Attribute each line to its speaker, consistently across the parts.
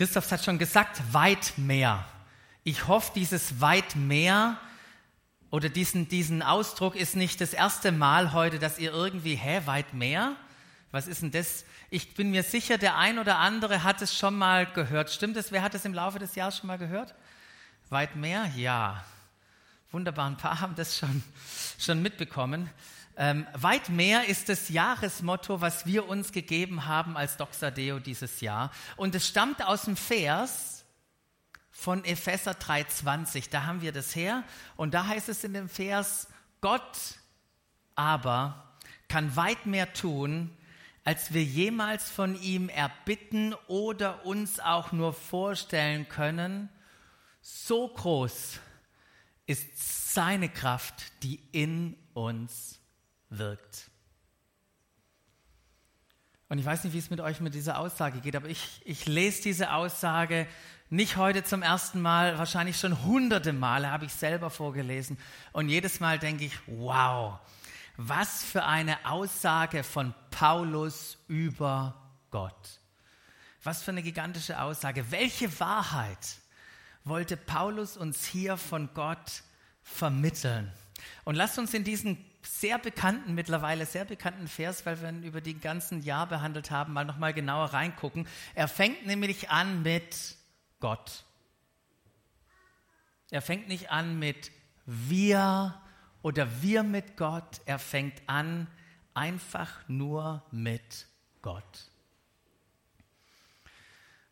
Speaker 1: Christoph hat schon gesagt, weit mehr. Ich hoffe, dieses weit mehr oder diesen, diesen Ausdruck ist nicht das erste Mal heute, dass ihr irgendwie, hä, weit mehr? Was ist denn das? Ich bin mir sicher, der ein oder andere hat es schon mal gehört. Stimmt es? Wer hat es im Laufe des Jahres schon mal gehört? Weit mehr? Ja. Wunderbar, ein paar haben das schon, schon mitbekommen. Ähm, weit mehr ist das Jahresmotto, was wir uns gegeben haben als Doxadeo dieses Jahr. Und es stammt aus dem Vers von Epheser 3,20. Da haben wir das her. Und da heißt es in dem Vers, Gott aber kann weit mehr tun, als wir jemals von ihm erbitten oder uns auch nur vorstellen können. So groß ist seine Kraft, die in uns wirkt. Und ich weiß nicht, wie es mit euch mit dieser Aussage geht, aber ich, ich lese diese Aussage nicht heute zum ersten Mal, wahrscheinlich schon hunderte Male habe ich selber vorgelesen. Und jedes Mal denke ich, wow, was für eine Aussage von Paulus über Gott. Was für eine gigantische Aussage. Welche Wahrheit wollte Paulus uns hier von Gott vermitteln? Und lasst uns in diesen sehr bekannten, mittlerweile sehr bekannten Vers, weil wir ihn über die ganzen Jahr behandelt haben, mal nochmal genauer reingucken. Er fängt nämlich an mit Gott. Er fängt nicht an mit wir oder wir mit Gott. Er fängt an einfach nur mit Gott.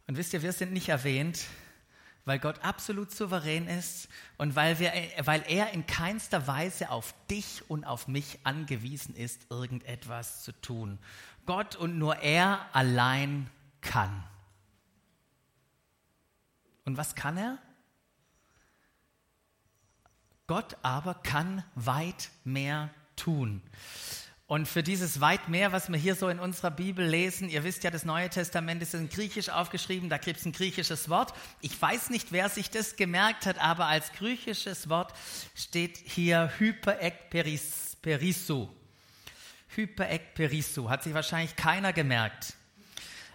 Speaker 1: Und wisst ihr, wir sind nicht erwähnt, weil Gott absolut souverän ist und weil, wir, weil er in keinster Weise auf dich und auf mich angewiesen ist, irgendetwas zu tun. Gott und nur er allein kann. Und was kann er? Gott aber kann weit mehr tun. Und für dieses weit mehr, was wir hier so in unserer Bibel lesen, ihr wisst ja, das Neue Testament ist in Griechisch aufgeschrieben, da gibt es ein griechisches Wort. Ich weiß nicht, wer sich das gemerkt hat, aber als griechisches Wort steht hier Hyperekperissu. Hyperekperissu, hat sich wahrscheinlich keiner gemerkt.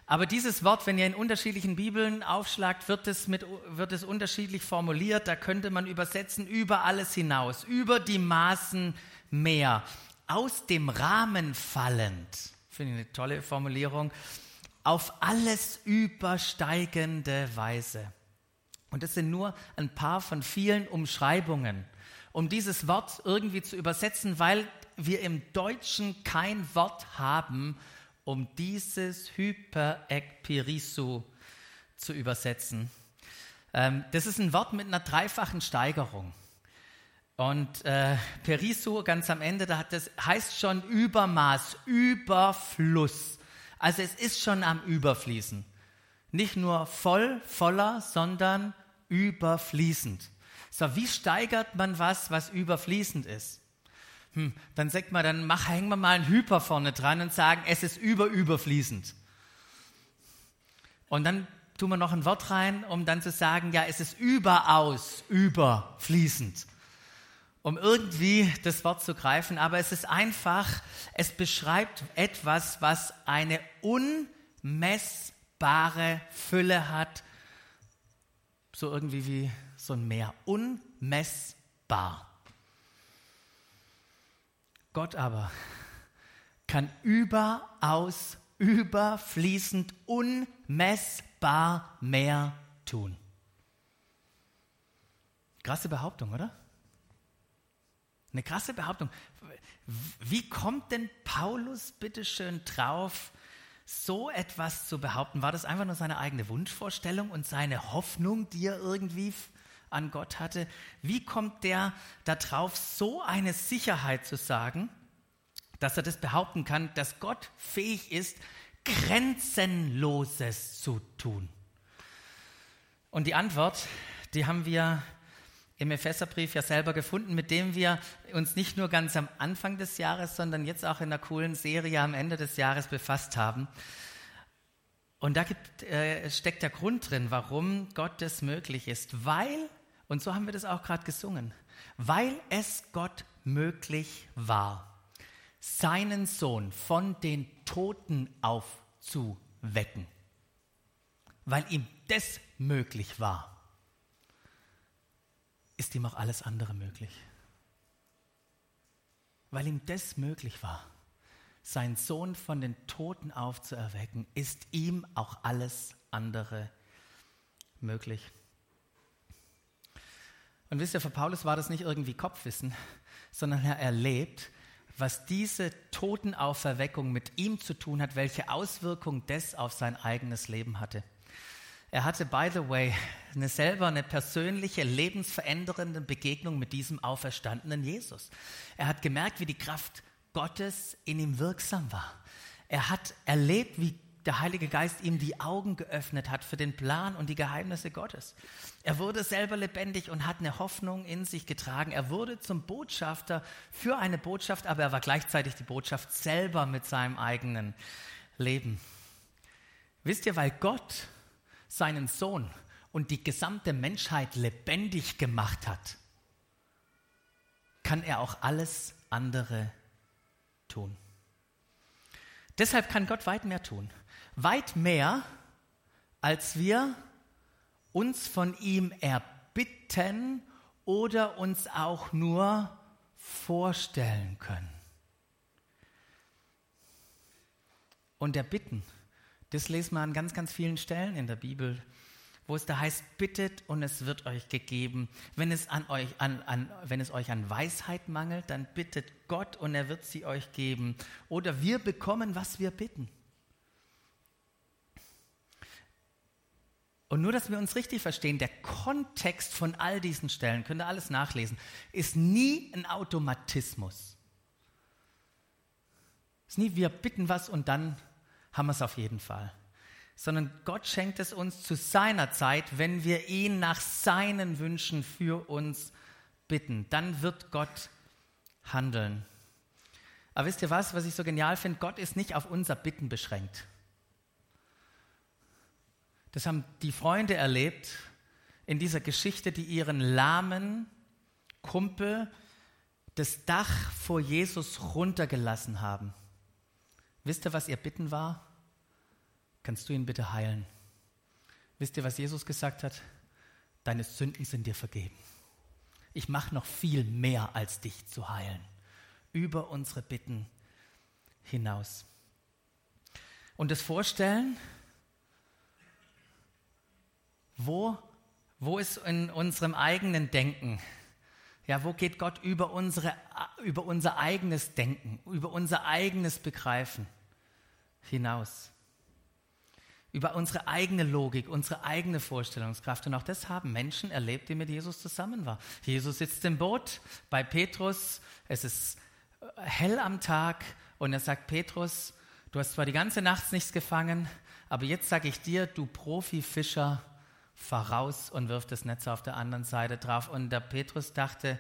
Speaker 1: Aber dieses Wort, wenn ihr in unterschiedlichen Bibeln aufschlagt, wird es, mit, wird es unterschiedlich formuliert. Da könnte man übersetzen über alles hinaus, über die Maßen mehr, aus dem Rahmen fallend. Finde ich eine tolle Formulierung. Auf alles übersteigende Weise. Und das sind nur ein paar von vielen Umschreibungen, um dieses Wort irgendwie zu übersetzen, weil wir im Deutschen kein Wort haben, um dieses Hyperekpirisu zu übersetzen. Ähm, das ist ein Wort mit einer dreifachen Steigerung. Und äh, Periso ganz am Ende, da das heißt schon Übermaß, Überfluss. Also es ist schon am Überfließen. Nicht nur voll, voller, sondern überfließend. So, wie steigert man was, was überfließend ist? Hm, dann sagt man, dann mach, hängen wir mal ein Hyper vorne dran und sagen, es ist über überfließend. Und dann tun wir noch ein Wort rein, um dann zu sagen, ja, es ist überaus überfließend. Um irgendwie das Wort zu greifen, aber es ist einfach, es beschreibt etwas, was eine unmessbare Fülle hat, so irgendwie wie so ein Meer, unmessbar. Gott aber kann überaus, überfließend, unmessbar mehr tun. Krasse Behauptung, oder? Eine krasse Behauptung. Wie kommt denn Paulus bitteschön drauf, so etwas zu behaupten? War das einfach nur seine eigene Wunschvorstellung und seine Hoffnung, die er irgendwie an Gott hatte, wie kommt der darauf, so eine Sicherheit zu sagen, dass er das behaupten kann, dass Gott fähig ist, Grenzenloses zu tun? Und die Antwort, die haben wir im Epheserbrief ja selber gefunden, mit dem wir uns nicht nur ganz am Anfang des Jahres, sondern jetzt auch in einer coolen Serie am Ende des Jahres befasst haben. Und da gibt, äh, steckt der Grund drin, warum Gott das möglich ist, weil und so haben wir das auch gerade gesungen. Weil es Gott möglich war, seinen Sohn von den Toten aufzuwecken. weil ihm das möglich war, ist ihm auch alles andere möglich. Weil ihm das möglich war, seinen Sohn von den Toten aufzuerwecken, ist ihm auch alles andere möglich. Und wisst ihr, für Paulus war das nicht irgendwie Kopfwissen, sondern er erlebt, was diese Totenauferweckung mit ihm zu tun hat, welche Auswirkung das auf sein eigenes Leben hatte. Er hatte, by the way, eine selber eine persönliche, lebensverändernde Begegnung mit diesem auferstandenen Jesus. Er hat gemerkt, wie die Kraft Gottes in ihm wirksam war. Er hat erlebt, wie der Heilige Geist ihm die Augen geöffnet hat für den Plan und die Geheimnisse Gottes. Er wurde selber lebendig und hat eine Hoffnung in sich getragen. Er wurde zum Botschafter für eine Botschaft, aber er war gleichzeitig die Botschaft selber mit seinem eigenen Leben. Wisst ihr, weil Gott seinen Sohn und die gesamte Menschheit lebendig gemacht hat, kann er auch alles andere tun. Deshalb kann Gott weit mehr tun weit mehr, als wir uns von ihm erbitten oder uns auch nur vorstellen können. Und der Bitten, das lesen wir an ganz, ganz vielen Stellen in der Bibel, wo es da heißt, bittet und es wird euch gegeben. Wenn es, an euch, an, an, wenn es euch an Weisheit mangelt, dann bittet Gott und er wird sie euch geben. Oder wir bekommen, was wir bitten. Und nur, dass wir uns richtig verstehen, der Kontext von all diesen Stellen, könnt ihr alles nachlesen, ist nie ein Automatismus. Es ist nie, wir bitten was und dann haben wir es auf jeden Fall. Sondern Gott schenkt es uns zu seiner Zeit, wenn wir ihn nach seinen Wünschen für uns bitten. Dann wird Gott handeln. Aber wisst ihr was, was ich so genial finde? Gott ist nicht auf unser Bitten beschränkt. Das haben die Freunde erlebt in dieser Geschichte, die ihren lahmen Kumpel das Dach vor Jesus runtergelassen haben. Wisst ihr, was ihr Bitten war? Kannst du ihn bitte heilen? Wisst ihr, was Jesus gesagt hat? Deine Sünden sind dir vergeben. Ich mache noch viel mehr, als dich zu heilen. Über unsere Bitten hinaus. Und das Vorstellen, wo, wo ist in unserem eigenen Denken? Ja, wo geht Gott über, unsere, über unser eigenes Denken, über unser eigenes Begreifen hinaus? Über unsere eigene Logik, unsere eigene Vorstellungskraft. Und auch das haben Menschen erlebt, die mit Jesus zusammen waren. Jesus sitzt im Boot bei Petrus. Es ist hell am Tag und er sagt, Petrus, du hast zwar die ganze Nacht nichts gefangen, aber jetzt sage ich dir, du Profifischer, fahr raus und wirf das Netz auf der anderen Seite drauf. Und der Petrus dachte,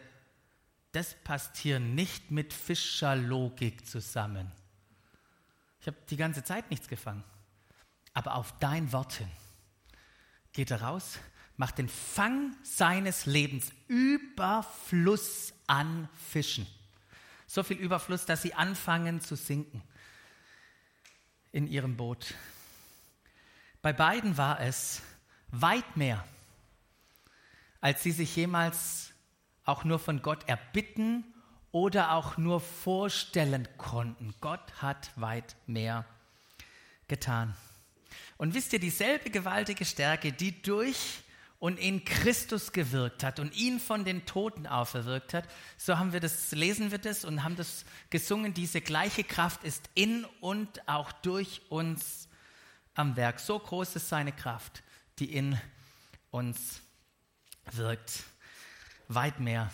Speaker 1: das passt hier nicht mit Fischerlogik zusammen. Ich habe die ganze Zeit nichts gefangen. Aber auf dein Wort hin geht er raus, macht den Fang seines Lebens Überfluss an Fischen. So viel Überfluss, dass sie anfangen zu sinken in ihrem Boot. Bei beiden war es weit mehr, als sie sich jemals auch nur von Gott erbitten oder auch nur vorstellen konnten. Gott hat weit mehr getan. Und wisst ihr, dieselbe gewaltige Stärke, die durch und in Christus gewirkt hat und ihn von den Toten auferwirkt hat, so haben wir das, lesen wir das und haben das gesungen, diese gleiche Kraft ist in und auch durch uns am Werk. So groß ist seine Kraft die in uns wirkt. Weit mehr.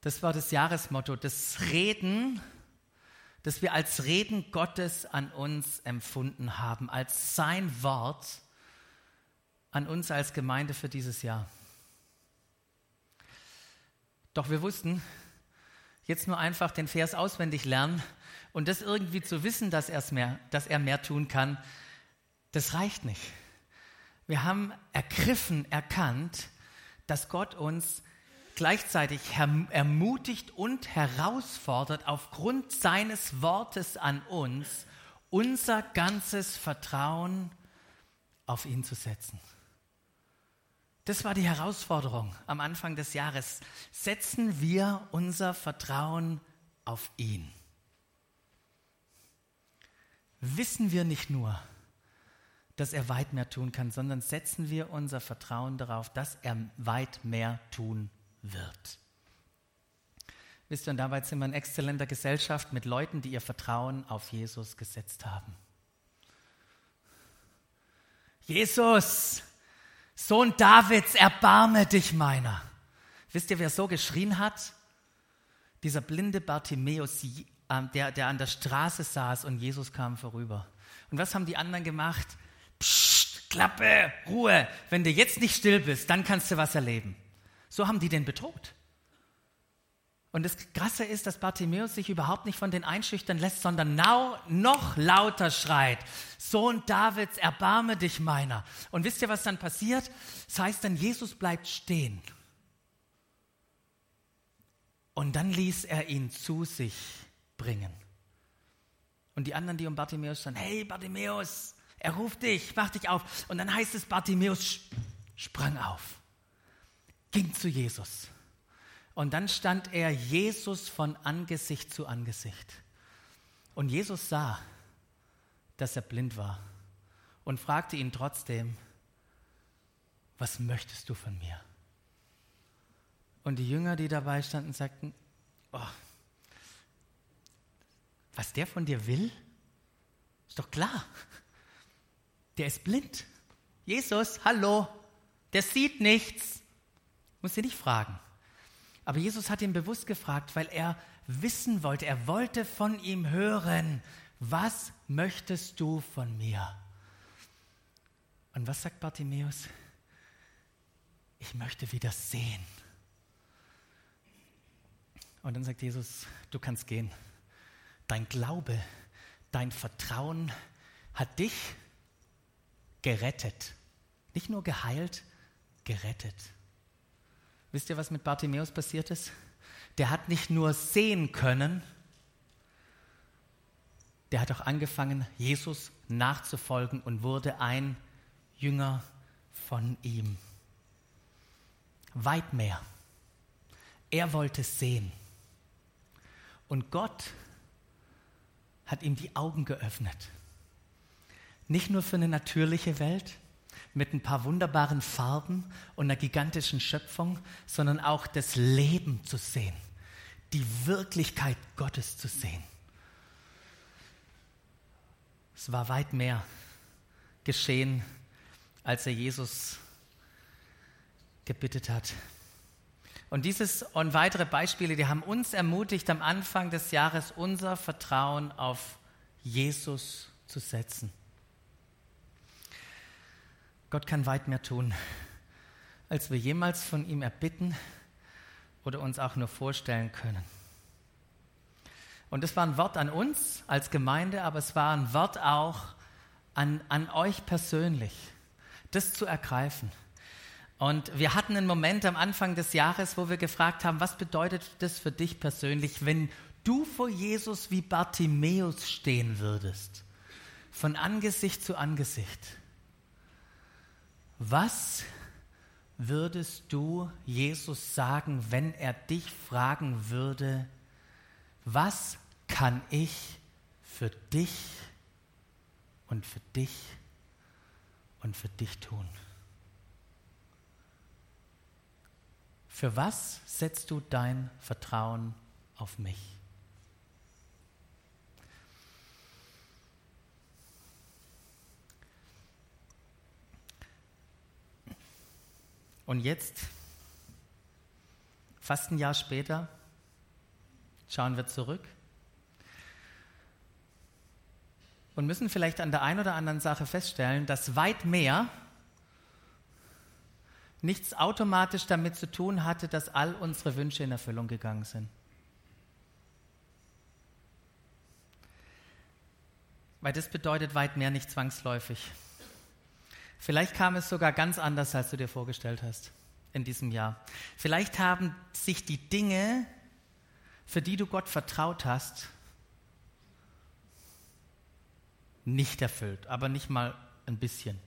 Speaker 1: Das war das Jahresmotto, das Reden, das wir als Reden Gottes an uns empfunden haben, als sein Wort an uns als Gemeinde für dieses Jahr. Doch wir wussten, jetzt nur einfach den Vers auswendig lernen und das irgendwie zu wissen, dass, mehr, dass er mehr tun kann, das reicht nicht. Wir haben ergriffen, erkannt, dass Gott uns gleichzeitig ermutigt und herausfordert aufgrund seines Wortes an uns, unser ganzes Vertrauen auf ihn zu setzen. Das war die Herausforderung am Anfang des Jahres. Setzen wir unser Vertrauen auf ihn. Wissen wir nicht nur, dass er weit mehr tun kann, sondern setzen wir unser Vertrauen darauf, dass er weit mehr tun wird. Wisst ihr, und dabei sind wir in exzellenter Gesellschaft mit Leuten, die ihr Vertrauen auf Jesus gesetzt haben. Jesus, Sohn Davids, erbarme dich meiner. Wisst ihr, wer so geschrien hat? Dieser blinde Bartimäus, ähm, der, der an der Straße saß und Jesus kam vorüber. Und was haben die anderen gemacht? Psst, Klappe, Ruhe. Wenn du jetzt nicht still bist, dann kannst du was erleben. So haben die den bedroht. Und das Krasse ist, dass Bartimäus sich überhaupt nicht von den einschüchtern lässt, sondern noch lauter schreit, Sohn Davids, erbarme dich meiner. Und wisst ihr, was dann passiert? Das heißt dann, Jesus bleibt stehen. Und dann ließ er ihn zu sich bringen. Und die anderen, die um Bartimäus standen, hey Bartimäus, er ruft dich, mach dich auf. Und dann heißt es, Bartimäus sprang auf, ging zu Jesus und dann stand er Jesus von Angesicht zu Angesicht. Und Jesus sah, dass er blind war und fragte ihn trotzdem, was möchtest du von mir? Und die Jünger, die dabei standen, sagten, oh, was der von dir will, ist doch klar. Der ist blind. Jesus, hallo, der sieht nichts. Muss sie nicht fragen. Aber Jesus hat ihn bewusst gefragt, weil er wissen wollte, er wollte von ihm hören, was möchtest du von mir? Und was sagt Bartimäus? Ich möchte wieder sehen. Und dann sagt Jesus, du kannst gehen. Dein Glaube, dein Vertrauen hat dich gerettet. Nicht nur geheilt, gerettet. Wisst ihr, was mit Bartimäus passiert ist? Der hat nicht nur sehen können, der hat auch angefangen, Jesus nachzufolgen und wurde ein Jünger von ihm. Weit mehr. Er wollte sehen. Und Gott hat ihm die Augen geöffnet. Nicht nur für eine natürliche Welt, mit ein paar wunderbaren Farben und einer gigantischen Schöpfung, sondern auch das Leben zu sehen, die Wirklichkeit Gottes zu sehen. Es war weit mehr geschehen, als er Jesus gebittet hat. Und dieses und weitere Beispiele, die haben uns ermutigt, am Anfang des Jahres unser Vertrauen auf Jesus zu setzen. Gott kann weit mehr tun, als wir jemals von ihm erbitten oder uns auch nur vorstellen können. Und das war ein Wort an uns als Gemeinde, aber es war ein Wort auch an, an euch persönlich, das zu ergreifen. Und wir hatten einen Moment am Anfang des Jahres, wo wir gefragt haben, was bedeutet das für dich persönlich, wenn du vor Jesus wie Bartimäus stehen würdest, von Angesicht zu Angesicht. Was würdest du Jesus sagen, wenn er dich fragen würde, was kann ich für dich und für dich und für dich tun? Für was setzt du dein Vertrauen auf mich? Und jetzt, fast ein Jahr später, schauen wir zurück und müssen vielleicht an der einen oder anderen Sache feststellen, dass weit mehr nichts automatisch damit zu tun hatte, dass all unsere Wünsche in Erfüllung gegangen sind. Weil das bedeutet weit mehr nicht zwangsläufig. Vielleicht kam es sogar ganz anders, als du dir vorgestellt hast in diesem Jahr. Vielleicht haben sich die Dinge, für die du Gott vertraut hast, nicht erfüllt, aber nicht mal ein bisschen.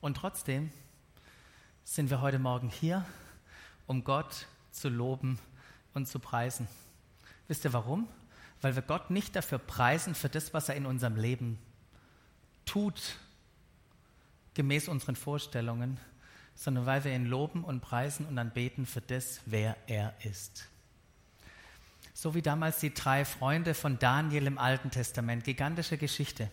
Speaker 1: Und trotzdem sind wir heute Morgen hier, um Gott zu loben und zu preisen. Wisst ihr warum? Weil wir Gott nicht dafür preisen, für das, was er in unserem Leben tut, gemäß unseren Vorstellungen, sondern weil wir ihn loben und preisen und anbeten für das, wer er ist. So wie damals die drei Freunde von Daniel im Alten Testament, gigantische Geschichte.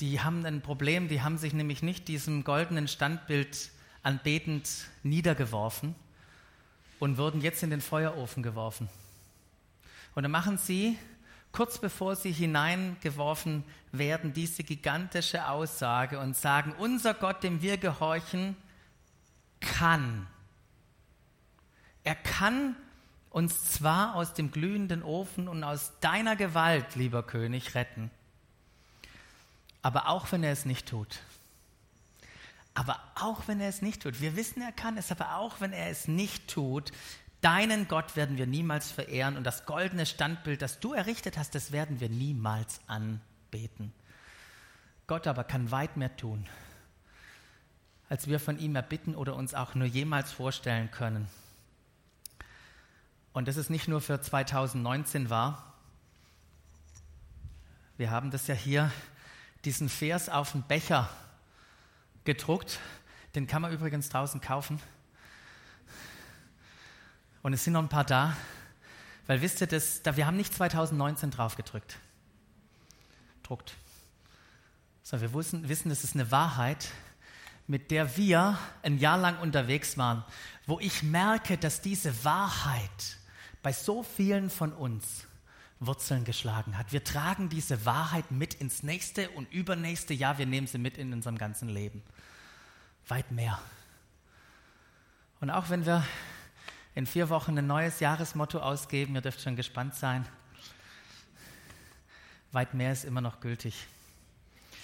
Speaker 1: Die haben ein Problem, die haben sich nämlich nicht diesem goldenen Standbild anbetend niedergeworfen und wurden jetzt in den Feuerofen geworfen. Und dann machen sie, kurz bevor sie hineingeworfen werden, diese gigantische Aussage und sagen, unser Gott, dem wir gehorchen, kann. Er kann uns zwar aus dem glühenden Ofen und aus deiner Gewalt, lieber König, retten, aber auch wenn er es nicht tut. Aber auch wenn er es nicht tut, wir wissen, er kann es, aber auch wenn er es nicht tut, deinen Gott werden wir niemals verehren und das goldene Standbild, das du errichtet hast, das werden wir niemals anbeten. Gott aber kann weit mehr tun, als wir von ihm erbitten oder uns auch nur jemals vorstellen können. Und das ist nicht nur für 2019 wahr. Wir haben das ja hier, diesen Vers auf den Becher gedruckt. Den kann man übrigens draußen kaufen. Und es sind noch ein paar da. Weil wisst ihr, das, da, wir haben nicht 2019 drauf gedrückt. Druckt. Sondern wir wissen, wissen, das ist eine Wahrheit, mit der wir ein Jahr lang unterwegs waren, wo ich merke, dass diese Wahrheit bei so vielen von uns Wurzeln geschlagen hat. Wir tragen diese Wahrheit mit ins nächste und übernächste Jahr. Wir nehmen sie mit in unserem ganzen Leben. Weit mehr. Und auch wenn wir in vier Wochen ein neues Jahresmotto ausgeben, ihr dürft schon gespannt sein, weit mehr ist immer noch gültig.